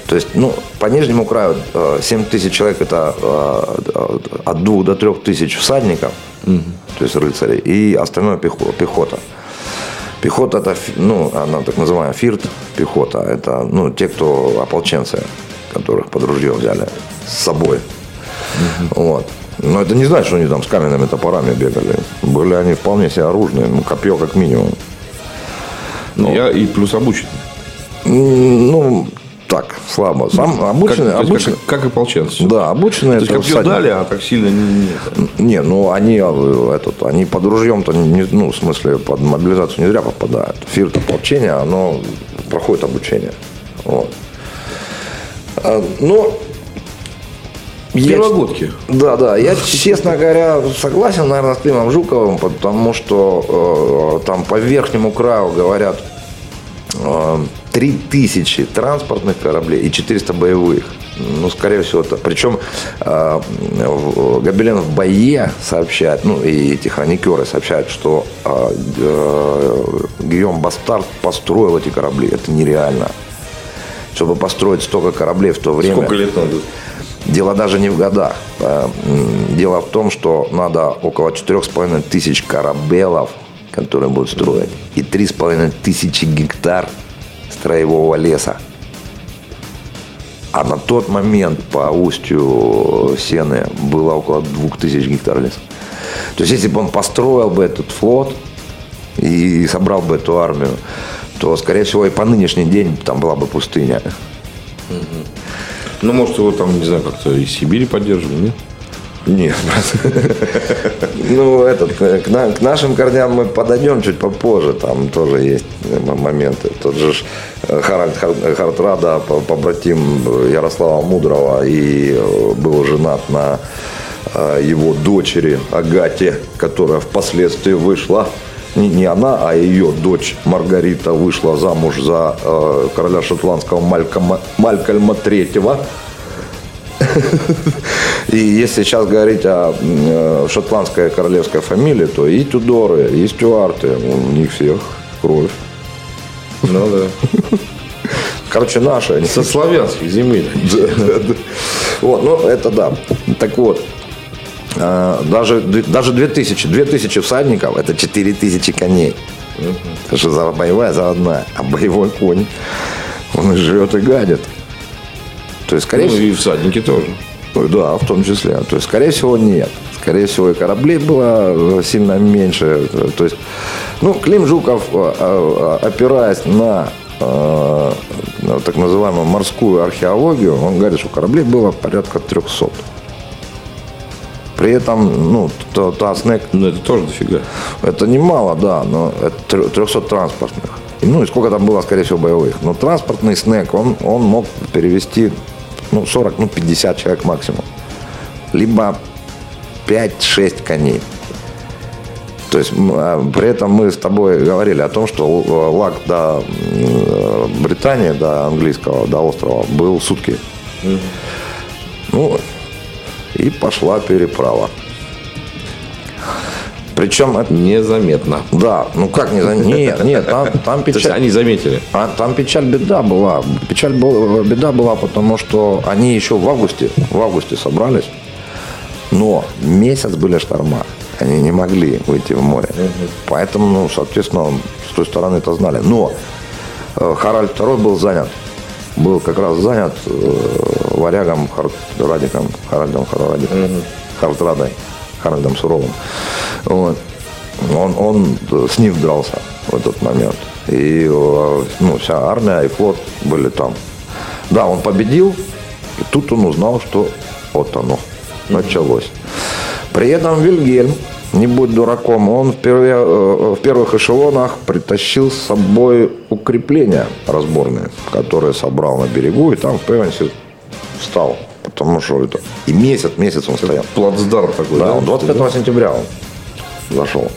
то есть, ну, по нижнему краю 7 э, тысяч человек это э, от 2 до 3 тысяч всадников, угу. то есть рыцарей, и остальное пехота. Пехота это, ну, она так называемая фирт пехота. Это, ну, те, кто ополченцы, которых под ружье взяли. с собой. Вот. Но это не значит, что они там с каменными топорами бегали. Были они вполне себе оружные, ну, копье как минимум. Ну, я и плюс обучен. Ну, так, слабо. Сам обычный, как, обычный- как, как ополченцы. да, обычные То есть копье всадник. дали, а так сильно не, не- Не, ну они э, этот, они под ружьем-то не, ну, в смысле, под мобилизацию не зря попадают. Фирт ополчение, оно проходит обучение. Вот. А, Но я- Первогодки. Да, да. Я, честно говоря, согласен, наверное, с Климом Жуковым, потому что э, там по верхнему краю говорят э, 3000 транспортных кораблей и 400 боевых. Ну, скорее всего, это. Причем э, в- Гобелен в бое сообщает, ну, и эти хроникеры сообщают, что э, э, Гийом Бастард построил эти корабли. Это нереально. Чтобы построить столько кораблей в то время. Сколько лет надо? Дело даже не в годах. М, Дело в том, что надо около 4,5 тысяч корабелов, которые будут строить, и 3,5 тысячи гектар строевого леса. А на тот момент по устью Сены было около 2000 гектар леса. То есть, если бы он построил бы этот флот и собрал бы эту армию, то, скорее всего, и по нынешний день там была бы пустыня. Ну, может, его там, не знаю, как-то из Сибири поддерживали, нет? Нет, ну этот э, к, на- к нашим корням мы подойдем чуть попозже, там тоже есть э, моменты. Тот же э, Харальд Хар- Хартрада, по- побратим э, Ярослава Мудрого, и э, был женат на э, его дочери Агате, которая впоследствии вышла. Не, не она, а ее дочь Маргарита вышла замуж за э, короля шотландского Малькома, Малькольма третьего. И если сейчас говорить о э, шотландской королевской фамилии, то и Тюдоры, и Стюарты, у них всех кровь. Ну, да. Короче, наши они. Со славянских земель. Вот, ну это да. Так вот, э, даже, даже 2000, 2000 всадников, это 4000 коней. Это же за- боевая заводная. А боевой конь, он и жрет и гадит. То есть, скорее Ну, всего, и всадники тоже. Да, в том числе. То есть, скорее всего, нет. Скорее всего, и кораблей было э, сильно меньше. То есть, ну, Клим Жуков, э, э, опираясь на э, так называемую морскую археологию, он говорит, что кораблей было порядка 300. При этом, ну, та, та снег Ну, это тоже дофига. это немало, да, но это трё- 300 транспортных. Ну и сколько там было, скорее всего, боевых. Но транспортный снег, он, он мог перевести ну, 40, ну 50 человек максимум. Либо 5-6 коней. То есть а, при этом мы с тобой говорили о том, что э, лак до э, Британии, до английского, до острова был сутки. Ну, и пошла переправа. Причем это Незаметно. да, ну как не за... Нет, нет, там, там То есть печаль. они заметили. А, там печаль беда была. Печаль был- беда была, потому что они еще в августе, в августе собрались, но месяц были шторма. Они не могли выйти в море. Поэтому, ну, соответственно, с той стороны это знали. Но э, Харальд II был занят. Был как раз занят э, варягом Хар- Радиком, Харальдом Харадиком, Хартрадой, Харальдом Суровым. Вот. Он, он с ним дрался в этот момент. И э, ну, вся армия и флот были там. Да, он победил, и тут он узнал, что вот оно началось. При этом Вильгельм, не будь дураком, он впервые, э, в первых эшелонах притащил с собой укрепления разборные, которые собрал на берегу, и там в Певенсе встал. Потому что это... И месяц, месяц он стоял. Плацдарм такой, Да, да? он 25 сентября он зашел.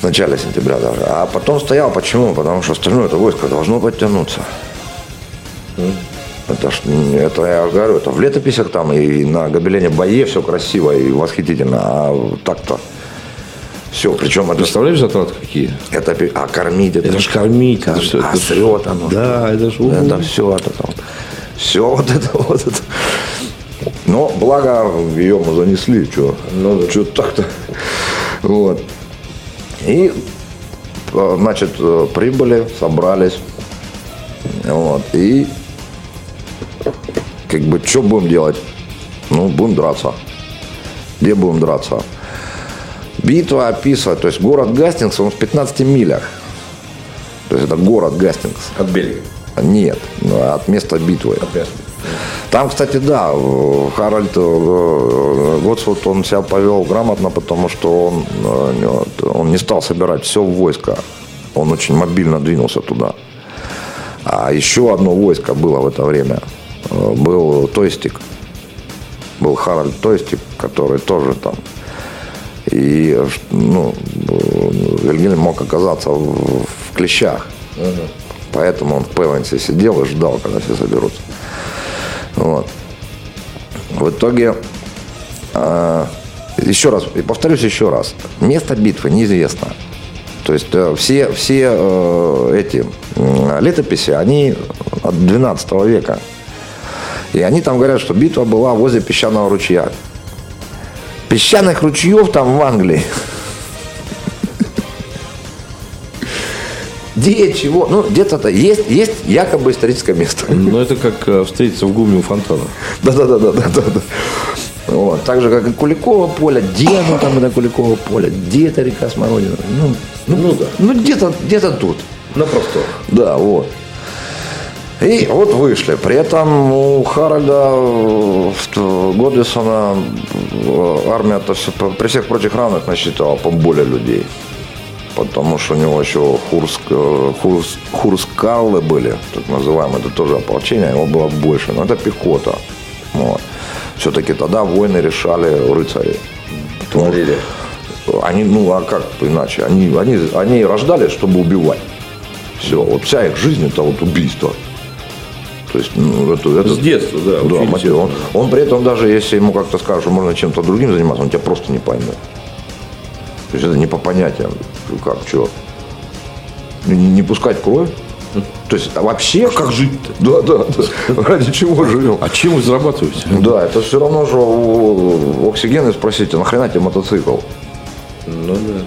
В начале сентября даже. А потом стоял. Почему? Потому что остальное это войско должно подтянуться. Это, ж, это я говорю, это в летописях там и на гобелене бое все красиво и восхитительно. А так-то все. Причем это, Представляешь затраты какие? это а кормить это, Это ж кормить, это что, а это срет оно. Да, это ж, угу. Это все вот это вот. Все вот это вот это. Но благо ее мы занесли, что ну, что так-то. Вот. И, э, значит, э, прибыли, собрались. Вот. И как бы, что будем делать? Ну, будем драться. Где будем драться? Битва описывает, то есть город Гастингс, он в 15 милях. То есть это город Гастингс. От берега. Нет, ну, от места битвы. Там, кстати, да, э, Харальд э, Готсвуд, он себя повел грамотно, потому что он, э, он не стал собирать все в войско. Он очень мобильно двинулся туда. А еще одно войско было в это время. Был Тойстик. Был Харальд Тойстик, который тоже там. И ну, Вильгельм мог оказаться в, в клещах. Угу. Поэтому он в Певенсе сидел и ждал, когда все соберутся. Вот. В итоге, э, еще раз, и повторюсь еще раз, место битвы неизвестно. То есть э, все, все э, эти летописи, они от 12 века. И они там говорят, что битва была возле песчаного ручья. Песчаных ручьев там в Англии Где, чего? Ну, где-то есть, есть якобы историческое место. Ну, это как э, встретиться в гуме у фонтана. Да-да-да. да, да, да. Вот. Так же, как и Куликово поле. Где оно там, это Куликово поле? Где это река Смородина? Ну, ну, ну да. Ну, где-то где тут. На простор. Да, вот. И вот вышли. При этом у Харальда Годвисона э, армия -то при всех прочих равных насчитывала поболее людей потому что у него еще Хурск, э, Хурс, Хурскалы были, так называемые, это тоже ополчение, его было больше, но это пехота. Вот. Все-таки тогда войны решали рыцари. Творили. Они, ну а как иначе? Они, они, они рождались, чтобы убивать. Все, вот вся их жизнь это вот убийство. То есть, ну, это, это, С детства, да. да мотив. Он, он при этом даже, если ему как-то скажут, что можно чем-то другим заниматься, он тебя просто не поймет. То есть это не по понятиям. Как, что? Не, не пускать кровь? То есть а вообще... А как жить-то? Да, да, да. Ради чего живем? А чем вы зарабатываете? Да, это все равно же у Оксигена спросите, нахрена тебе мотоцикл? Ну да.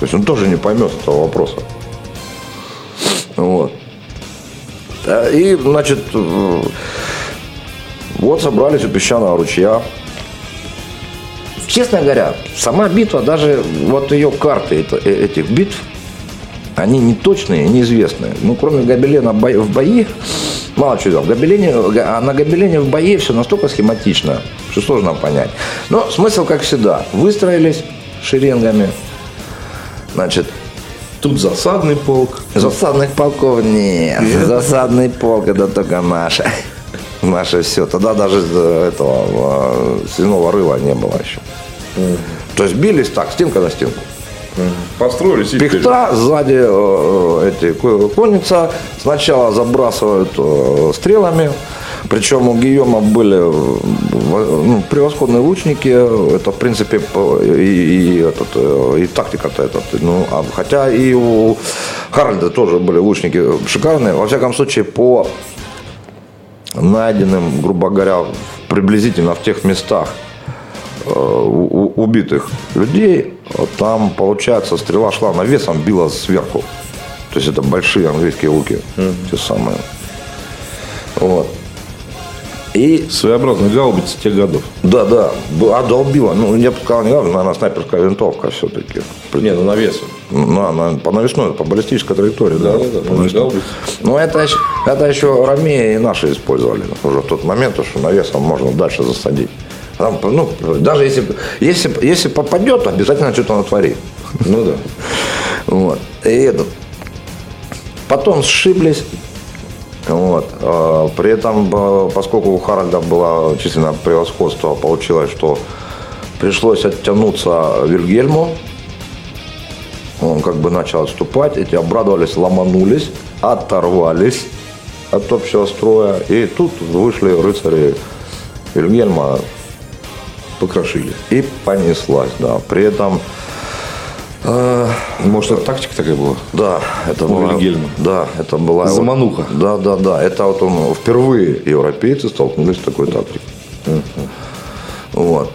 То есть он тоже не поймет этого вопроса. Вот. И, значит, вот собрались у песчаного ручья честно говоря, сама битва, даже вот ее карты э, этих битв, они не точные, неизвестные. Ну, кроме Гобелена в бои, мало чего. В Гобелене, а на Гобелене в бои все настолько схематично, что сложно понять. Но смысл, как всегда, выстроились шеренгами, значит, Тут засадный полк. Засадных полков нет. Засадный полк это только наша. Наше все. Тогда даже этого э, свиного рыла не было еще. Mm. То есть бились так, стенка на стенку. Mm. Построились Пихта, сзади э, эти конница. Сначала забрасывают э, стрелами. Причем у Гийома были ну, превосходные лучники. Это, в принципе, и, и, этот, и тактика-то этот. Ну, а, хотя и у Харальда тоже были лучники шикарные. Во всяком случае, по найденным, грубо говоря, приблизительно в тех местах, Э, убитых людей, там, получается, стрела шла навесом, била сверху. То есть это большие английские луки, mm. те самые. Вот. И своеобразная гаубица тех годов. Да, да. А долбила. Ну, я бы сказал, не гаубица, наверное, снайперская винтовка все-таки. Не, ну навесом. Ну, она по навесной, по баллистической траектории, да. Да, да, да. Ну, это, это еще ромеи и наши использовали уже в тот момент, что навесом можно дальше засадить. Там, ну, даже если, если, если попадет, обязательно что-то натворит. Ну да. Вот. И этот. Потом сшиблись. Вот. А, при этом, поскольку у Харальда было численное превосходство, получилось, что пришлось оттянуться Вильгельму. Он как бы начал отступать. Эти обрадовались, ломанулись, оторвались от общего строя. И тут вышли рыцари Вильгельма покрошили. И понеслась, да. При этом... Э, Может, это тактика такая была? Да, это была... Вильгельма. Да, это была... Замануха. Вот, да, да, да. Это вот он впервые европейцы столкнулись с такой тактикой. Вот.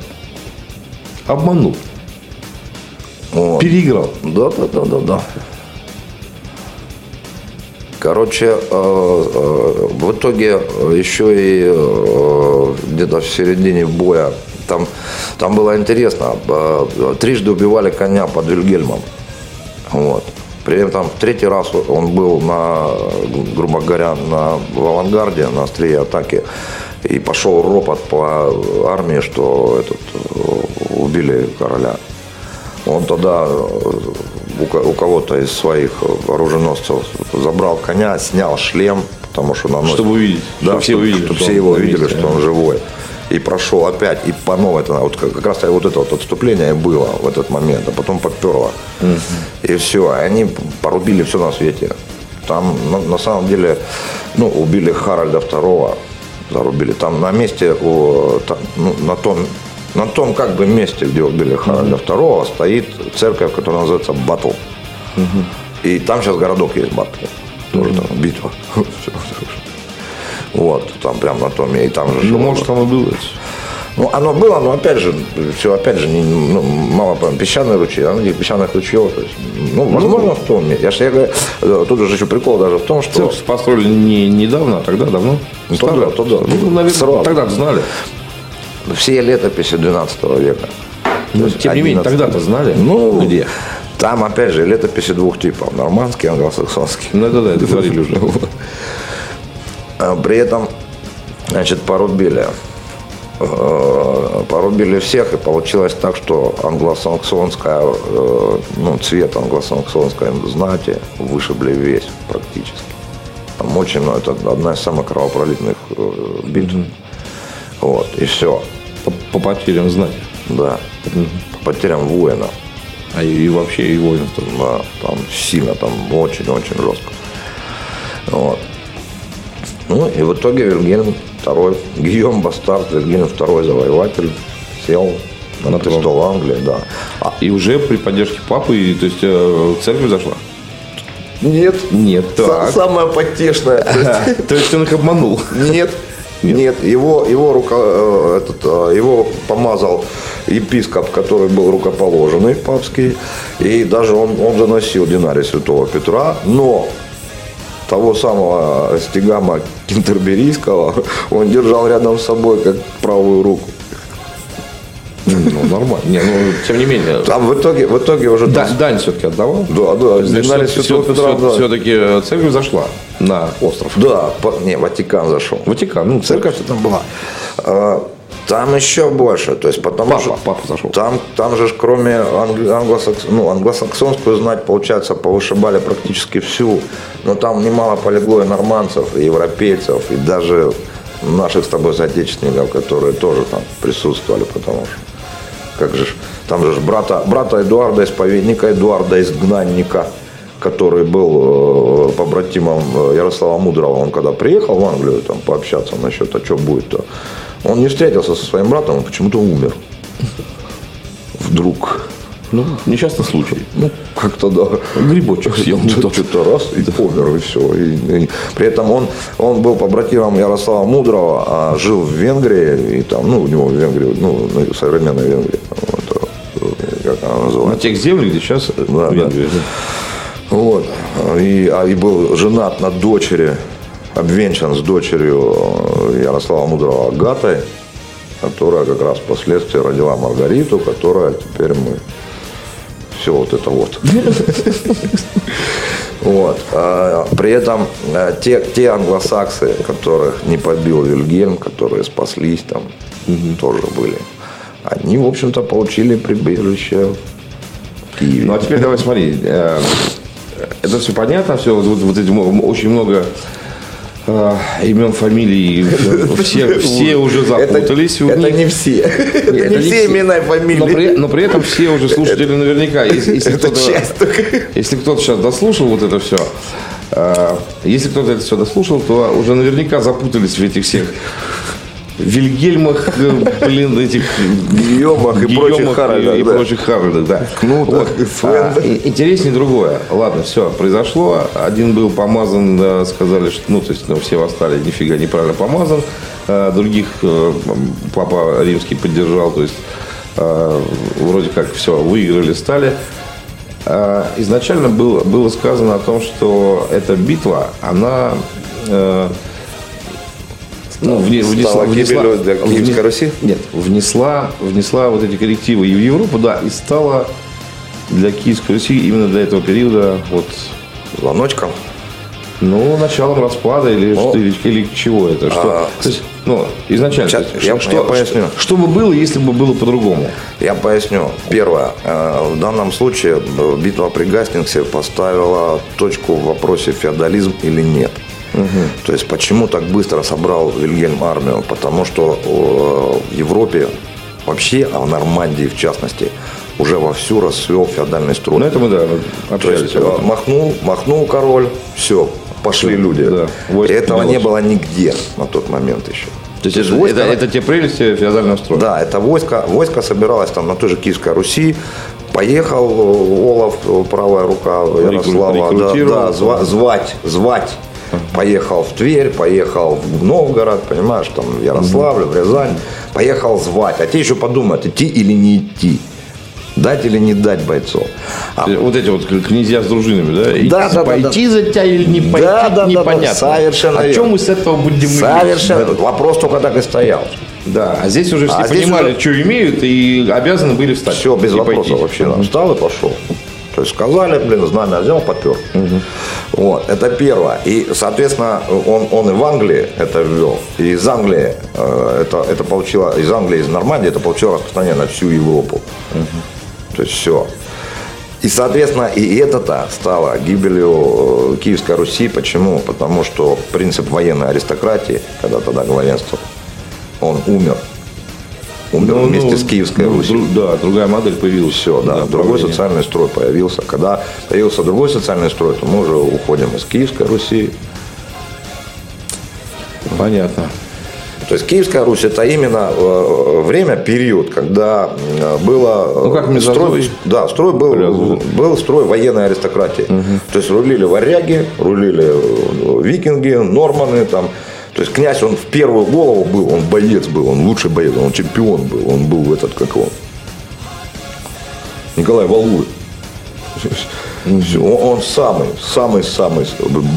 Обманул. Вот. Переиграл. Да, да, да, да, да. Короче, э, э, в итоге еще и где-то в середине боя там, там было интересно. Э, Трижды убивали коня под Вильгельмом. Вот. При этом третий раз он был на, грубо говоря, на, в авангарде, на острие атаки. И пошел ропот по армии, что этот, э, убили короля. Он тогда э, у ко- у кого-то из своих оруженосцев забрал коня, снял шлем, потому что наносит... Чтобы увидеть, Да, чтобы все увидели, чтобы что все его на видели, месте, что он живой. И прошел опять, и по новой, это, вот как, как раз вот это вот отступление было в этот момент, а потом поперло. И все, они порубили все на свете. Там на, на самом деле, ну, убили Харальда II, зарубили. Там на месте, у, там, ну, на том на том как бы месте, где убили Харальда II, стоит церковь, которая называется Батл. И там сейчас городок есть Батл. Тоже там битва. Вот, там прям на том, и там же... Ну, может, оно было. Ну, оно было, но опять же, все опять же, не, ну, мало по песчаные ручьи, а где песчаных ручьев, то есть, ну, возможно, в том месте. Я же я говорю, э, тут же еще прикол даже в том, что... Церковь построили не недавно, а тогда давно. Ну, тогда, тогда. Ну, наверное, Сразу. тогда знали. все летописи 12 века. То есть тем не менее, 11. тогда-то знали. Ну, где? Там, опять же, летописи двух типов. Нормандский, англосаксонский. Ну, это да, это говорили уже. А При этом, значит, порубили. э, Порубили всех, и получилось так, что англосаксонская, э, ну, цвет англосаксонской знати вышибли весь практически. Там очень много, это одна из самых кровопролитных э, битв. Вот, и все. По, по потерям знать. Да. По потерям воина. А и, и вообще и воинов тоже. Да, там сильно, там очень-очень жестко. Вот. И в итоге Вильгельм II, Гийом Бастард, Вильгельм II завоеватель, сел на, На трон. престол Англии, да. А, И уже при поддержке папы, то есть э, церковь зашла? нет, Нет, так. самое потешное. То есть он их обманул. Нет, нет, его, его, рука, э, этот, э, его помазал епископ, который был рукоположенный папский, и даже он, он заносил динарий святого Петра, но того самого стигама Кентерберийского он держал рядом с собой как правую руку. Ну, нормально. Не, ну, тем не менее. Там в итоге, в итоге уже... Да, дань все-таки отдавал. Да, да, динарий святого Петра, да. Все-таки церковь зашла на остров. Да, по- не, Ватикан зашел. Ватикан, ну, церковь. Церковь там была. Там еще больше, то есть потому Папа, что папа зашел. там, там же кроме англи- англосакс- ну, англосаксонскую знать, получается, повышибали практически всю. Но там немало полегло и норманцев, и европейцев, и даже наших с тобой соотечественников, которые тоже там присутствовали, потому что как же там же брата, брата Эдуарда, исповедника Эдуарда, изгнанника, который был э, побратимом э, Ярослава Мудрого, он когда приехал в Англию там, пообщаться насчет, а что будет-то, он не встретился со своим братом, он почему-то умер. Вдруг. Ну, несчастный случай. Ну, как-то да. Грибочек съел. Что- Что-то раз и помер, и все. И, и при этом он, он был побратимом Ярослава Мудрого, а жил в Венгрии, и там, ну, у него в Венгрии, ну, на современной Венгрии, вот, э, как она На называется. тех землях, где сейчас Да, Венгрия. Вот. И, а, и был женат на дочери, обвенчан с дочерью э, Ярослава Мудрого Агатой, которая как раз впоследствии родила Маргариту, которая теперь мы все вот это вот. Вот. А, При этом э, те, те англосаксы, которых не побил Вильгельм, которые спаслись там, тоже были. Они, в общем-то, получили прибежище в Киеве. Ну, а теперь давай смотри. э, Это все понятно, все, вот, вот эти мо- очень много э, имен, фамилий, э, все, все уже запутались Это них. не все. Это это не не все имена и Но при, фамилии. но при этом все уже слушатели наверняка, если, если Это кто-то, если кто-то сейчас дослушал вот это все, если кто-то это все дослушал, то уже наверняка запутались в этих всех Вильгельмах, э, блин, этих Гийомах и прочих Харальдах, и, да. прочих Харальдах, да. Кнутах, Свендах. А, интереснее другое. Ладно, все, произошло. Один был помазан, сказали, что, ну, то есть, ну, все восстали, нифига неправильно помазан. А, других э, папа римский поддержал, то есть, э, вроде как все, выиграли, стали. э, изначально было, было сказано о том, что эта битва, она э, ну, вне- Стала гибелью для Киевской Руси? Нет, внесла, внесла вот эти коррективы и в Европу, да, и стала для Киевской Руси именно для этого периода вот Звоночком. ну, началом распада или, Ну, что, или, или чего это? Что, а, то есть, ну, изначально. Сейчас есть, я- что, я поясню. Что, бы было, если бы было по-другому? Я поясню. Первое. Э, В данном случае э, битва при Гастингсе поставила точку в вопросе феодализм или нет. То есть почему так быстро собрал Вильгельм армию? Потому что э, в Европе вообще, а в Нормандии в частности, уже вовсю расцвел феодальный строй. Ну, это мы, да, То общались. есть об э, махнул, махнул король, все, пошли люди. да, Этого поднялось. не было нигде на тот момент еще. То есть это, войско- это, это те прелести феодального строя. Да, это войско, войско собиралось там на той же Киевской Руси. Поехал э, Олаф, правая рука Ярослава, да, да, зва- звать, звать. Поехал в Тверь, поехал в Новгород, понимаешь, там в Ярославль, в Рязань. Поехал звать. А те еще подумают, идти или не идти. Дать или не дать бойцов. А Вот эти вот князья с дружинами, да? И Да, да, да, пойти за тебя или не пойти, Да, да, да, да, непонятно. совершенно О чем мы с этого будем Совершенно. иметь? Вопрос только так и стоял. Да, а здесь уже все А понимали, уже- что имеют, и обязаны были встать. Все, без и вопросов пойти. вообще. Встал и пошел. То есть сказали, блин, знамя взял, попер. Вот, это первое. И, соответственно, он, он и в Англии это ввел. И из Англии э, это, это получило, из Англии, из Нормандии это получило распространение на всю Европу. То есть все. И, соответственно, и это-то стало гибелью э, Киевской Руси. Почему? Потому что принцип военной аристократии, когда тогда главенство, он умер. Умер Ну, вместе ну, с Киевской ну, Русью. дру- да, другая модель появилась. Все, да, другой правления. социальный строй появился. Когда появился другой социальный строй, то мы уже уходим из Киевской Руси. Понятно. То есть Киевская Русь это именно э, время, период, когда э, было э, Ну, как строй, да, строй был, был строй военной аристократии. То есть рулили варяги, рулили викинги, норманы там. То есть князь, он в первую голову был, он боец был, он лучший боец, он чемпион был, он был этот, как его, Николай Валуй. Всё, Он, он самый, самый, самый,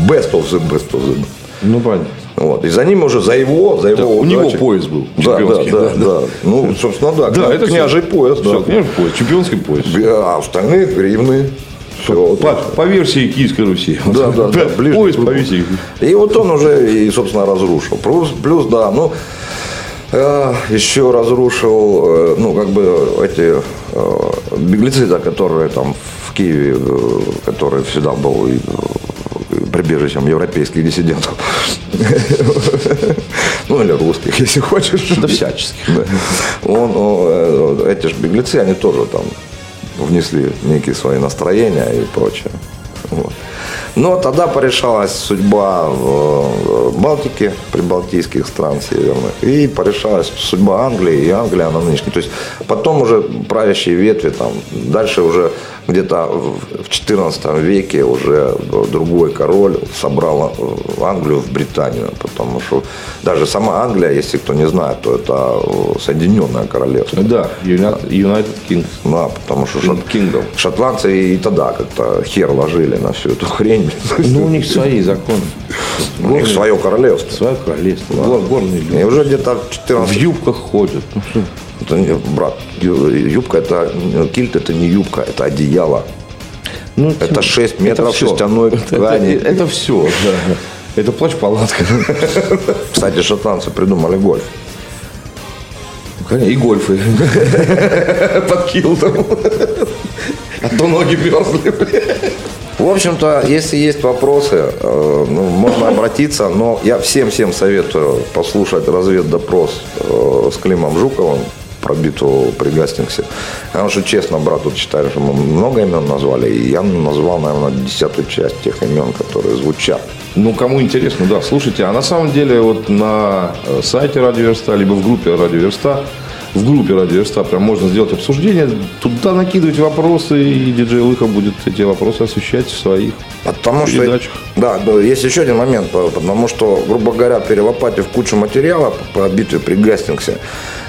best of the best of the. Ну, понятно. Вот. И за ним уже, за его, за его у него пояс был Да, да, да, да, да. Ну, собственно, да. Да, это княжий пояс, да. Княжий пояс, чемпионский пояс. А остальные гривны. Всё. По, по версии Киевской Руси. Да, да, да, ближе к по версии. И вот он уже, и, собственно, разрушил. Плюс, плюс да, ну, э, еще разрушил, э, ну, как бы эти э, беглецы, да, которые там в Киеве, э, который всегда был и, прибежищем европейских диссидентов. Ну, или русских, если хочешь. Да всяческих. Да. Он, эти же беглецы, они тоже там внесли некие свои настроения и прочее. Вот. Но тогда порешалась судьба в Балтике, прибалтийских стран северных, и порешалась судьба Англии, и Англия на нынешней. То есть потом уже правящие ветви, там, дальше уже где-то в в XIV веке уже другой король собрал Англию в Британию, потому что даже сама Англия, если кто не знает, то это э, Соединенное Королевство. Да, United, United Kings. Да, потому что шот- Kingdom. шотландцы и тогда как-то хер ложили на всю эту хрень. Ну, у них свои законы. У них свое королевство. Свое королевство. Гор- Горные люди. И уже где-то в В 14 юбках ходят. Ну? Это брат, юбка это кильт это не юбка, это одеяло. Ну, Это 6 метров всё. шерстяной Это, ткани. это все. Да. Это плащ-палатка. Кстати, шотландцы придумали гольф. И гольфы. Под килтом. А то ноги мерзли. В общем-то, если есть вопросы, э, ну, можно обратиться, но я всем-всем советую послушать разведдопрос э, с Климом Жуковым про битву при Гастингсе. Потому что, честно, брат, тут считаю, что мы много имен назвали, и я назвал, наверное, десятую часть тех имен, которые звучат. Ну, кому интересно, да, слушайте. А на самом деле вот на э, сайте Радио Верста, либо в группе Радио Верста, в группе Радио Верста прям можно сделать обсуждение, туда накидывать вопросы, и диджей Лыха будет эти вопросы освещать в своих Потому что, передачах. да, да, есть еще один момент, по- потому что, грубо говоря, перелопатив кучу материала по, по битве при Гастингсе,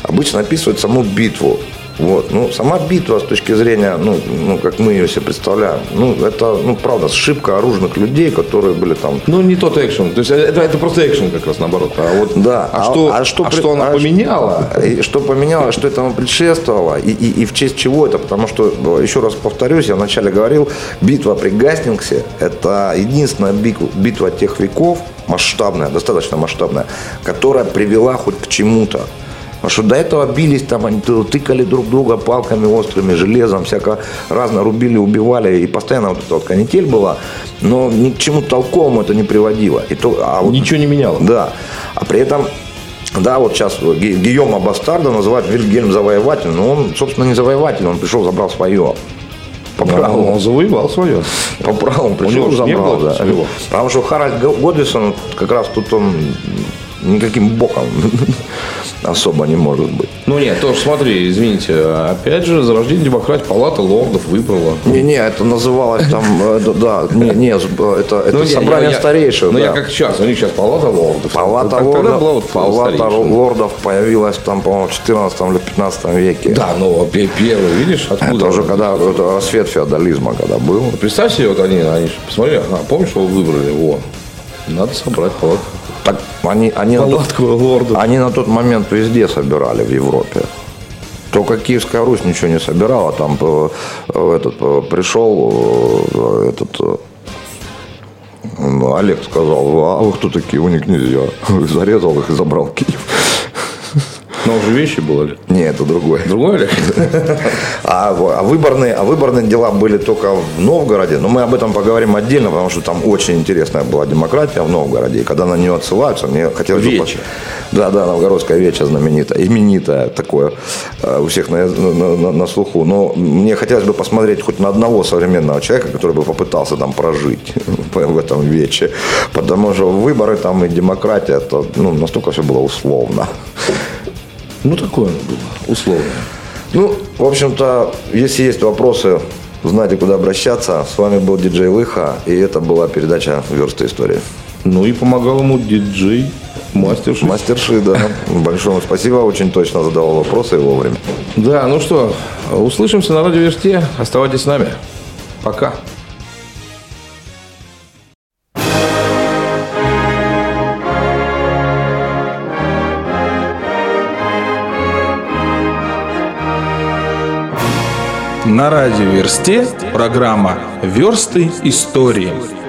обычно описывают саму битву. Вот. Ну, сама битва с точки зрения, ну, ну, как мы ее себе представляем, ну, это, ну, правда, сшибка оружных людей, которые были там... Ну, не тот экшен. То есть это, это просто экшен как раз наоборот. А вот Да. а, что, а, что, при- она а поменяла? И что поменяло, что этому предшествовало, и, и, и в честь чего это, потому что, э, еще раз повторюсь, я вначале говорил, битва при Гастингсе – это единственная битва, битва тех веков, масштабная, достаточно масштабная, которая привела хоть к чему-то. Потому что до этого бились, там они тыкали друг друга палками острыми, железом, всяко разно рубили, убивали, и постоянно вот эта вот канитель была, но ни к чему толковому это не приводило. И то, а вот Ничего не меняло. да. А при этом, да, вот сейчас Ги- Гийома Бастарда называют Вильгельм завоеватель, но он, собственно, не завоеватель, он пришел, забрал свое. По Да, праву. он завоевал свое. По праву он пришел, забрал. да. своего. Потому что Харальд Годвисон, как раз тут он никаким боком особо не может быть. Ну нет, тоже смотри, извините, опять же, зарождение демократии палата лордов выбрала. Не-не, это называлось там, э, да, не, не, это, это Ну, собрание старейших. Ну, я как сейчас, у них сейчас палата лордов. Палата, лордов, палата лордов появилась там, по-моему, в 14 или 15 веке. Да, пе- первый, видишь, откуда? Это уже когда рассвет феодализма, когда был. Представь себе, вот они, они посмотри, помнишь, что вы выбрали? О, надо собрать палатку. Так они, они, на тот, они на тот момент везде собирали в Европе. Только Киевская Русь ничего не собирала. Там э, э, этот, э, пришел этот Олег сказал, а вы кто такие? У них нельзя. Зарезал их и забрал Киев. Но уже вещи были. Не, это другое. Другой ли? А, а выборные, а выборные дела были только в Новгороде. Но мы об этом поговорим отдельно, потому что там очень интересная была демократия в Новгороде. И когда на нее отсылаются, мне хотелось бы... Да, да, новгородская веча знаменитая, именитая такое э, у всех на, на- на- на слуху. Но мне хотелось бы посмотреть хоть на одного современного человека, который бы попытался там прожить в этом вече. Потому что выборы там и демократия, это ну, настолько все было условно. Ну, такое оно было, условно. Ну, в общем-то, если есть вопросы, знаете, куда обращаться. С вами был диджей Лыха, и это была передача «Версты истории». Ну и помогал ему диджей, мастер шесть. Мастерши, да. Большое спасибо, очень точно задавал вопросы и вовремя. Да, ну что, услышимся на радиоверсте. Оставайтесь с нами. Пока. На радиоверсте программа «Версты истории».